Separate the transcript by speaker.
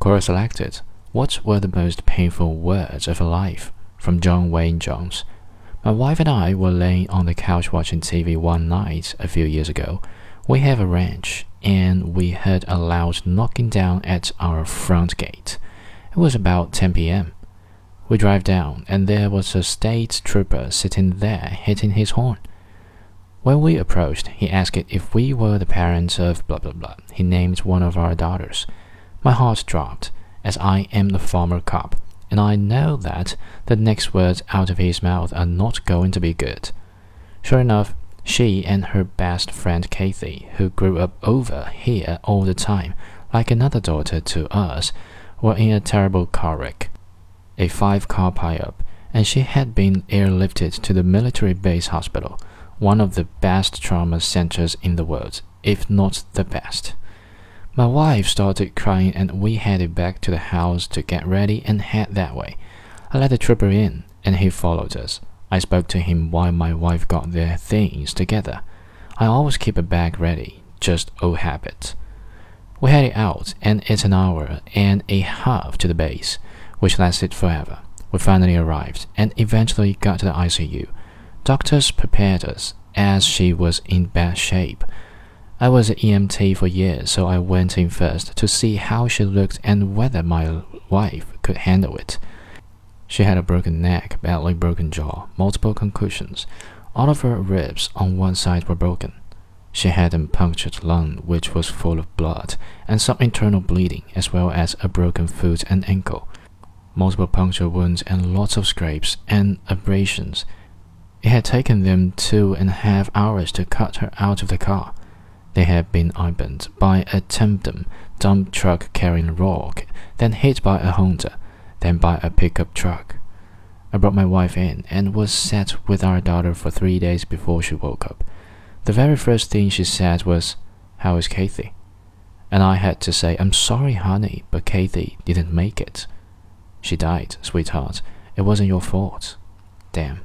Speaker 1: Quora selected What were the most painful words of her life? from John Wayne Jones. My wife and I were laying on the couch watching TV one night a few years ago. We have a ranch, and we heard a loud knocking down at our front gate. It was about 10 p.m. We drive down, and there was a state trooper sitting there hitting his horn. When we approached, he asked if we were the parents of blah blah blah. He named one of our daughters. My heart dropped, as I am the former cop, and I know that the next words out of his mouth are not going to be good. Sure enough, she and her best friend Kathy, who grew up over here all the time, like another daughter to us, were in a terrible car wreck. A five car pileup, and she had been airlifted to the military base hospital, one of the best trauma centers in the world, if not the best. My wife started crying, and we headed back to the house to get ready and head that way. I let the trooper in, and he followed us. I spoke to him while my wife got their things together. I always keep a bag ready, just old habit. We headed out, and it's an hour and a half to the base, which lasted forever. We finally arrived, and eventually got to the ICU. Doctors prepared us, as she was in bad shape. I was an EMT for years, so I went in first to see how she looked and whether my wife could handle it. She had a broken neck, badly broken jaw, multiple concussions. All of her ribs on one side were broken. She had a punctured lung which was full of blood, and some internal bleeding, as well as a broken foot and ankle, multiple puncture wounds, and lots of scrapes and abrasions. It had taken them two and a half hours to cut her out of the car. They had been opened by a tandem dump truck carrying rock, then hit by a Honda, then by a pickup truck. I brought my wife in and was sat with our daughter for three days before she woke up. The very first thing she said was, How is Kathy? And I had to say, I'm sorry, honey, but Kathy didn't make it. She died, sweetheart. It wasn't your fault. Damn.